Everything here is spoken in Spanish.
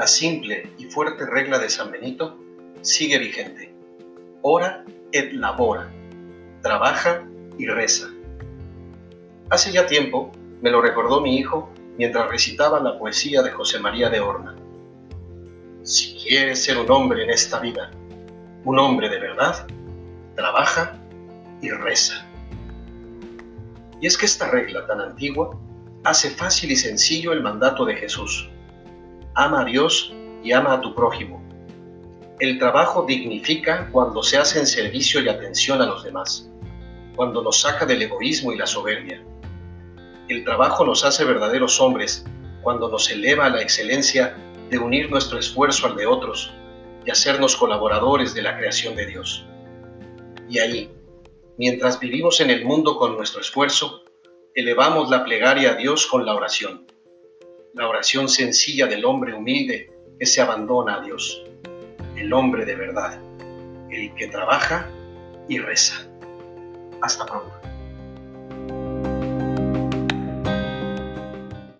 la simple y fuerte regla de San Benito sigue vigente. Ora et labora. Trabaja y reza. Hace ya tiempo me lo recordó mi hijo mientras recitaba la poesía de José María de Horna. Si quieres ser un hombre en esta vida, un hombre de verdad, trabaja y reza. Y es que esta regla tan antigua hace fácil y sencillo el mandato de Jesús. Ama a Dios y ama a tu prójimo. El trabajo dignifica cuando se hace en servicio y atención a los demás, cuando nos saca del egoísmo y la soberbia. El trabajo nos hace verdaderos hombres cuando nos eleva a la excelencia de unir nuestro esfuerzo al de otros y hacernos colaboradores de la creación de Dios. Y ahí, mientras vivimos en el mundo con nuestro esfuerzo, elevamos la plegaria a Dios con la oración. La oración sencilla del hombre humilde que se abandona a Dios. El hombre de verdad. El que trabaja y reza. Hasta pronto.